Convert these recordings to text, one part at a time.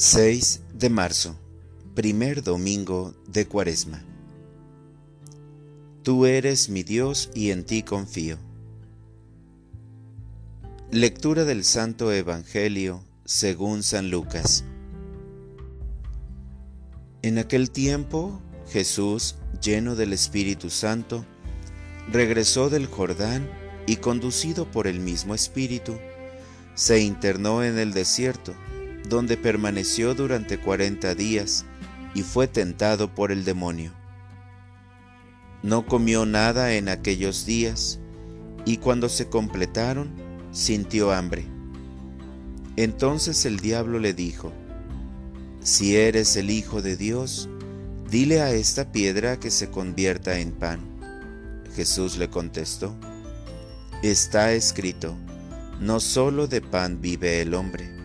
6 de marzo, primer domingo de Cuaresma. Tú eres mi Dios y en ti confío. Lectura del Santo Evangelio según San Lucas. En aquel tiempo, Jesús, lleno del Espíritu Santo, regresó del Jordán y conducido por el mismo Espíritu, se internó en el desierto donde permaneció durante cuarenta días y fue tentado por el demonio. No comió nada en aquellos días y cuando se completaron sintió hambre. Entonces el diablo le dijo, Si eres el Hijo de Dios, dile a esta piedra que se convierta en pan. Jesús le contestó, Está escrito, no solo de pan vive el hombre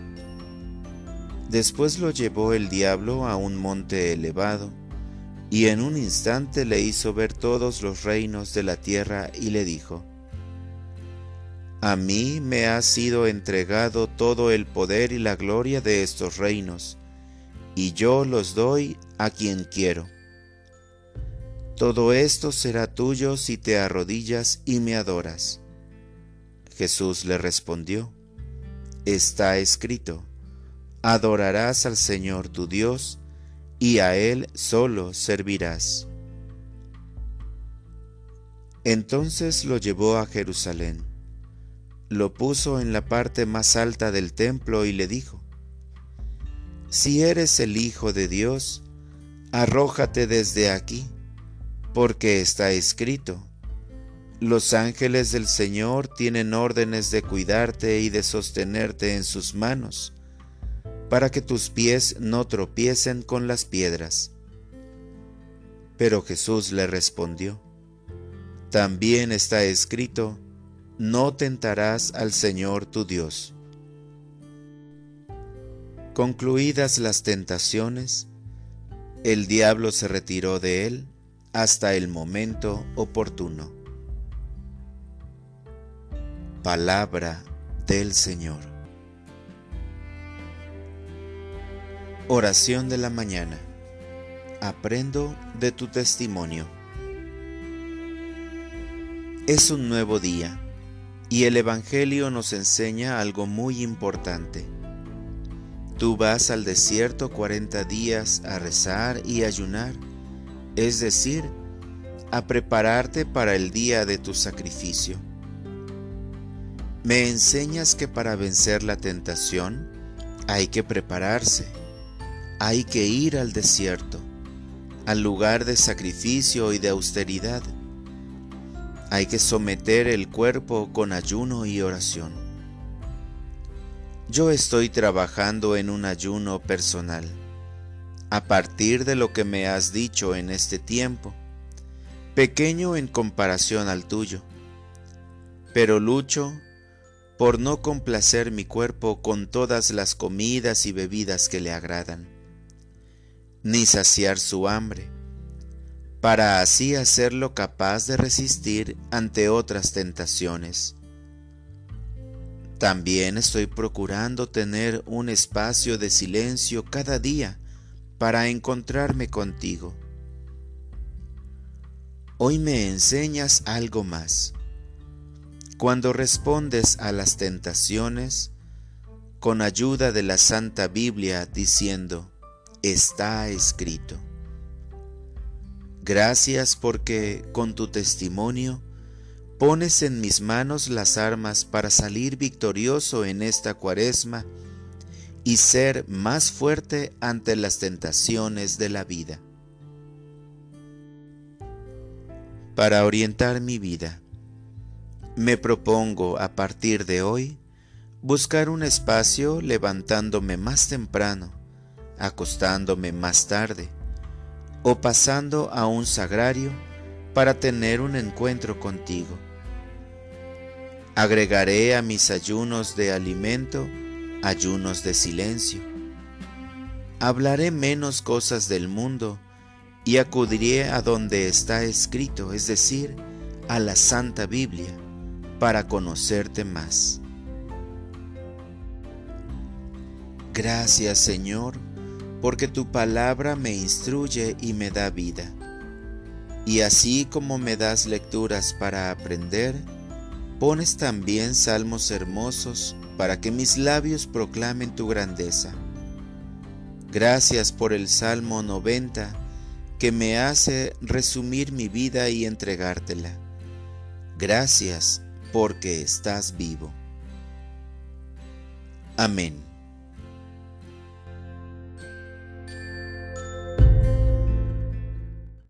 Después lo llevó el diablo a un monte elevado, y en un instante le hizo ver todos los reinos de la tierra y le dijo, A mí me ha sido entregado todo el poder y la gloria de estos reinos, y yo los doy a quien quiero. Todo esto será tuyo si te arrodillas y me adoras. Jesús le respondió, Está escrito, adorarás al Señor tu Dios, y a Él solo servirás. Entonces lo llevó a Jerusalén, lo puso en la parte más alta del templo y le dijo, Si eres el Hijo de Dios, arrójate desde aquí, porque está escrito, los ángeles del Señor tienen órdenes de cuidarte y de sostenerte en sus manos para que tus pies no tropiecen con las piedras. Pero Jesús le respondió, También está escrito, no tentarás al Señor tu Dios. Concluidas las tentaciones, el diablo se retiró de él hasta el momento oportuno. Palabra del Señor. Oración de la mañana. Aprendo de tu testimonio. Es un nuevo día y el Evangelio nos enseña algo muy importante. Tú vas al desierto 40 días a rezar y ayunar, es decir, a prepararte para el día de tu sacrificio. Me enseñas que para vencer la tentación hay que prepararse hay que ir al desierto, al lugar de sacrificio y de austeridad. Hay que someter el cuerpo con ayuno y oración. Yo estoy trabajando en un ayuno personal, a partir de lo que me has dicho en este tiempo, pequeño en comparación al tuyo, pero lucho por no complacer mi cuerpo con todas las comidas y bebidas que le agradan ni saciar su hambre, para así hacerlo capaz de resistir ante otras tentaciones. También estoy procurando tener un espacio de silencio cada día para encontrarme contigo. Hoy me enseñas algo más. Cuando respondes a las tentaciones, con ayuda de la Santa Biblia diciendo, está escrito. Gracias porque con tu testimonio pones en mis manos las armas para salir victorioso en esta cuaresma y ser más fuerte ante las tentaciones de la vida. Para orientar mi vida, me propongo a partir de hoy buscar un espacio levantándome más temprano acostándome más tarde o pasando a un sagrario para tener un encuentro contigo. Agregaré a mis ayunos de alimento ayunos de silencio. Hablaré menos cosas del mundo y acudiré a donde está escrito, es decir, a la Santa Biblia, para conocerte más. Gracias Señor, porque tu palabra me instruye y me da vida. Y así como me das lecturas para aprender, pones también salmos hermosos para que mis labios proclamen tu grandeza. Gracias por el Salmo 90 que me hace resumir mi vida y entregártela. Gracias porque estás vivo. Amén.